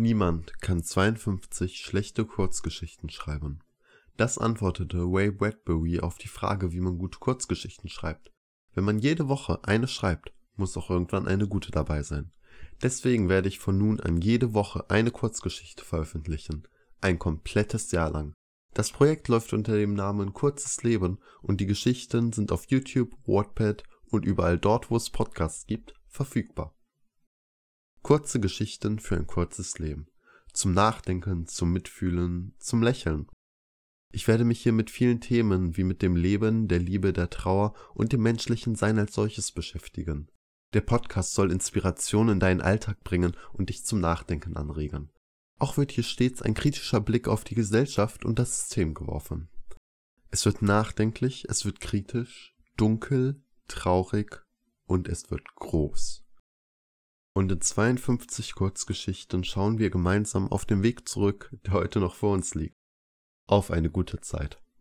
Niemand kann 52 schlechte Kurzgeschichten schreiben. Das antwortete Ray Bradbury auf die Frage, wie man gute Kurzgeschichten schreibt. Wenn man jede Woche eine schreibt, muss auch irgendwann eine gute dabei sein. Deswegen werde ich von nun an jede Woche eine Kurzgeschichte veröffentlichen. Ein komplettes Jahr lang. Das Projekt läuft unter dem Namen Kurzes Leben und die Geschichten sind auf YouTube, Wordpad und überall dort, wo es Podcasts gibt, verfügbar. Kurze Geschichten für ein kurzes Leben. Zum Nachdenken, zum Mitfühlen, zum Lächeln. Ich werde mich hier mit vielen Themen wie mit dem Leben, der Liebe, der Trauer und dem menschlichen Sein als solches beschäftigen. Der Podcast soll Inspiration in deinen Alltag bringen und dich zum Nachdenken anregen. Auch wird hier stets ein kritischer Blick auf die Gesellschaft und das System geworfen. Es wird nachdenklich, es wird kritisch, dunkel, traurig und es wird groß. Und in 52 Kurzgeschichten schauen wir gemeinsam auf den Weg zurück, der heute noch vor uns liegt. Auf eine gute Zeit.